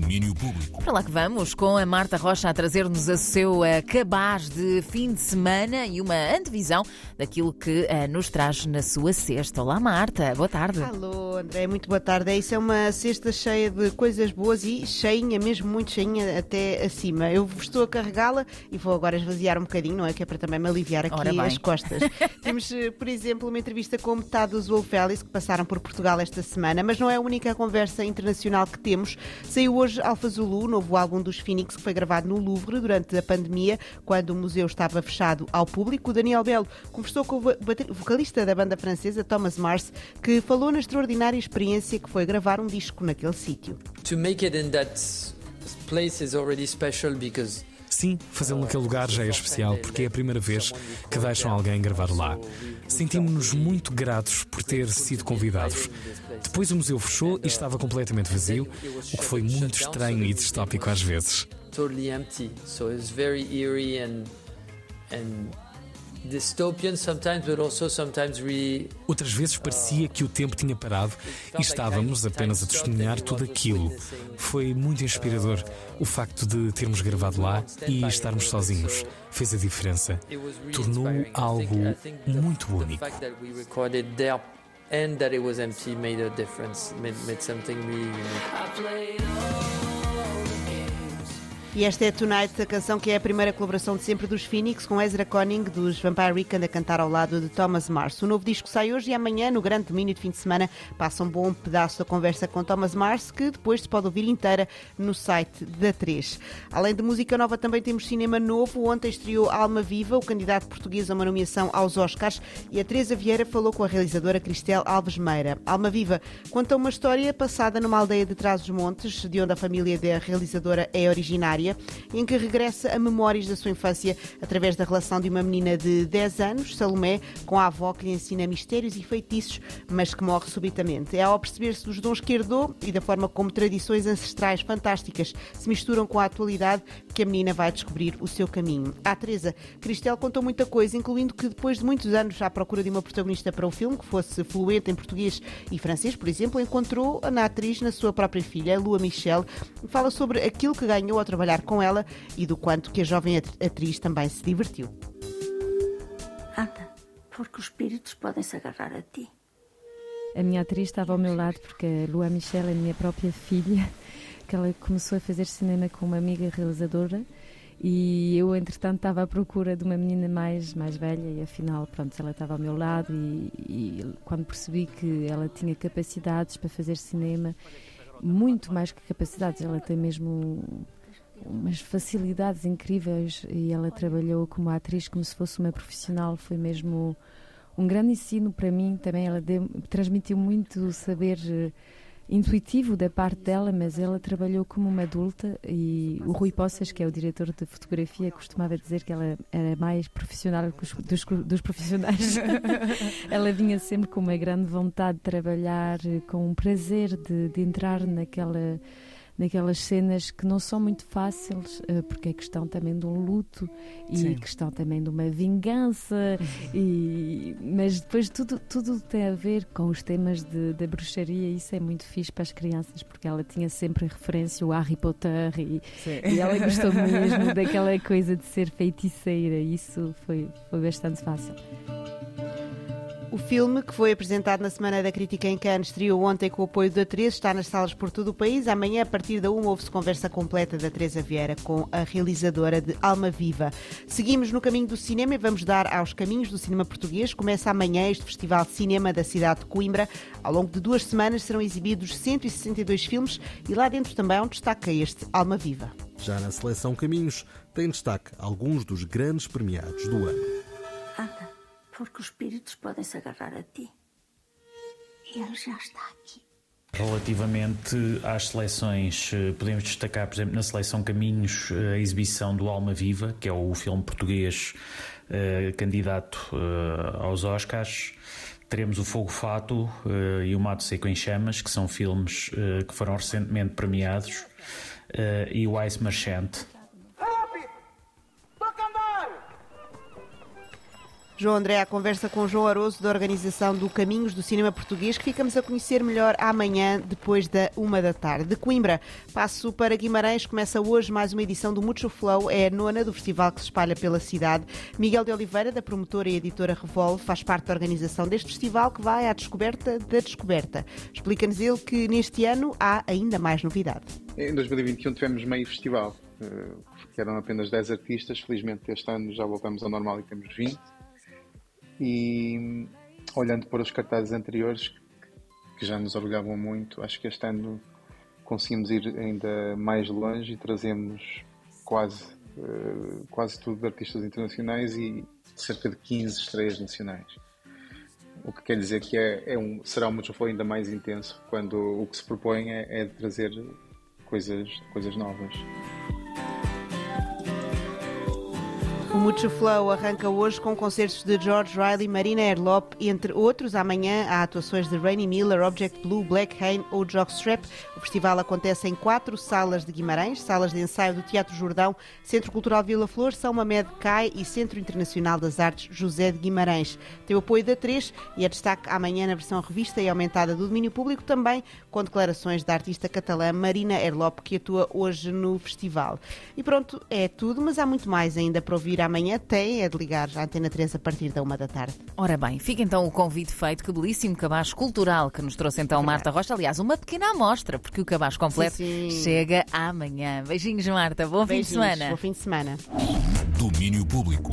Domínio Público. Para lá que vamos, com a Marta Rocha a trazer-nos a seu uh, cabaz de fim de semana e uma antevisão daquilo que uh, nos traz na sua sexta. Olá, Marta, boa tarde. Alô, André, muito boa tarde. É isso, é uma sexta cheia de coisas boas e cheinha, mesmo muito cheinha até acima. Eu estou a carregá-la e vou agora esvaziar um bocadinho, não é? Que é para também me aliviar aqui as costas. Temos, eh, por exemplo, uma entrevista com metade dos Wolf Alice que passaram por Portugal esta semana, mas não é a única conversa internacional que temos. Saiu hoje Alfa Zulu, novo álbum dos Phoenix, que foi gravado no Louvre durante a pandemia, quando o museu estava fechado ao público. O Daniel Belo conversou com o vocalista da banda francesa, Thomas Mars, que falou na extraordinária experiência que foi gravar um disco naquele sítio. To make it in that place is already special because Sim, fazê-lo naquele lugar já é especial porque é a primeira vez que deixam alguém gravar lá. Sentimos-nos muito gratos por ter sido convidados. Depois o museu fechou e estava completamente vazio, o que foi muito estranho e distópico às vezes. Totally empty, so very eerie and Outras vezes parecia que o tempo tinha parado e estávamos apenas a testemunhar tudo aquilo. Foi muito inspirador o facto de termos gravado lá e estarmos sozinhos. Fez a diferença. Tornou algo muito único. And that it was empty made a difference, made, made something really unique. E esta é Tonight, a canção que é a primeira colaboração de sempre dos Phoenix com Ezra Koenig dos Vampire Weekend a cantar ao lado de Thomas Mars. O novo disco sai hoje e amanhã, no grande domínio de fim de semana, passa um bom pedaço da conversa com Thomas Mars, que depois se pode ouvir inteira no site da 3. Além de música nova, também temos cinema novo. Ontem estreou Alma Viva, o candidato português a uma nomeação aos Oscars, e a Teresa Vieira falou com a realizadora Cristel Alves Meira. Alma Viva conta uma história passada numa aldeia de Trás-os-Montes, de onde a família da realizadora é originária em que regressa a memórias da sua infância através da relação de uma menina de 10 anos, Salomé, com a avó que lhe ensina mistérios e feitiços, mas que morre subitamente. É ao perceber-se dos dons que herdou e da forma como tradições ancestrais fantásticas se misturam com a atualidade que a menina vai descobrir o seu caminho. A Teresa Cristel contou muita coisa, incluindo que depois de muitos anos à procura de uma protagonista para o filme que fosse fluente em português e francês, por exemplo, encontrou na atriz na sua própria filha, Lua Michel, fala sobre aquilo que ganhou ao trabalhar com ela e do quanto que a jovem atriz também se divertiu. Anda, porque os espíritos podem se agarrar a ti. A minha atriz estava ao meu lado porque a Lua Michel é a minha própria filha, que ela começou a fazer cinema com uma amiga realizadora e eu, entretanto, estava à procura de uma menina mais, mais velha e afinal, pronto, ela estava ao meu lado e, e quando percebi que ela tinha capacidades para fazer cinema, muito mais que capacidades, ela tem mesmo umas facilidades incríveis e ela trabalhou como atriz como se fosse uma profissional. Foi mesmo um grande ensino para mim também. Ela deu, transmitiu muito saber uh, intuitivo da parte dela, mas ela trabalhou como uma adulta e o Rui Poças, que é o diretor de fotografia, costumava dizer que ela era mais profissional dos, dos profissionais. ela vinha sempre com uma grande vontade de trabalhar, com um prazer de, de entrar naquela naquelas cenas que não são muito fáceis, eh, porque é questão também de um luto e Sim. questão também de uma vingança, e, mas depois tudo, tudo tem a ver com os temas da bruxaria, e isso é muito fixe para as crianças, porque ela tinha sempre referência ao Harry Potter e, e ela gostou mesmo daquela coisa de ser feiticeira, e isso foi, foi bastante fácil. O filme, que foi apresentado na Semana da Crítica em Cannes, estreou ontem com o apoio da Teresa, está nas salas por todo o país. Amanhã, a partir da 1, houve-se conversa completa da Teresa Vieira com a realizadora de Alma Viva. Seguimos no caminho do cinema e vamos dar aos caminhos do cinema português. Começa amanhã este Festival de Cinema da cidade de Coimbra. Ao longo de duas semanas serão exibidos 162 filmes e lá dentro também há um destaque a este Alma Viva. Já na seleção Caminhos, tem destaque alguns dos grandes premiados do ano. Anda porque os espíritos podem se agarrar a ti. Ele já está aqui. Relativamente às seleções, eh, podemos destacar, por exemplo, na seleção Caminhos, eh, a exibição do Alma Viva, que é o filme português eh, candidato eh, aos Oscars. Teremos o Fogo Fato eh, e o Mato Seco em Chamas, que são filmes eh, que foram recentemente premiados, e o Ice Marchant, João André, a conversa com João Aroso da organização do Caminhos do Cinema Português, que ficamos a conhecer melhor amanhã, depois da uma da tarde. De Coimbra, passo para Guimarães, começa hoje mais uma edição do Mucho Flow, é a nona do festival que se espalha pela cidade. Miguel de Oliveira, da promotora e editora Revolve, faz parte da organização deste festival que vai à descoberta da descoberta. Explica-nos ele que neste ano há ainda mais novidade. Em 2021 tivemos meio festival, eh, que eram apenas 10 artistas. Felizmente este ano já voltamos ao normal e temos 20 e olhando para os cartazes anteriores que já nos orgulhavam muito, acho que este ano conseguimos ir ainda mais longe e trazemos quase, uh, quase tudo de artistas internacionais e cerca de 15 estreias nacionais. O que quer dizer que é, é um, será um Multiflow ainda mais intenso quando o que se propõe é, é trazer coisas, coisas novas. O Mucho Flow arranca hoje com concertos de George Riley, Marina Erlop, entre outros. Amanhã há atuações de Rainy Miller, Object Blue, Black Rain ou Jockstrap. O festival acontece em quatro salas de Guimarães, salas de ensaio do Teatro Jordão, Centro Cultural Vila Flor, São Mamed CAI e Centro Internacional das Artes José de Guimarães. Tem o apoio da 3 e é destaque amanhã na versão revista e aumentada do domínio público, também com declarações da artista catalã Marina Erlop, que atua hoje no festival. E pronto, é tudo, mas há muito mais ainda para ouvir amanhã tem é de ligar à Antena 3 a partir da uma da tarde. Ora bem, fica então o convite feito, que belíssimo cabaz cultural que nos trouxe então Marta Rocha. Aliás, uma pequena amostra, porque o cabaz completo sim, sim. chega amanhã. Beijinhos, Marta. Bom Beijinhos, fim de semana. Bom fim de semana. Domínio Público.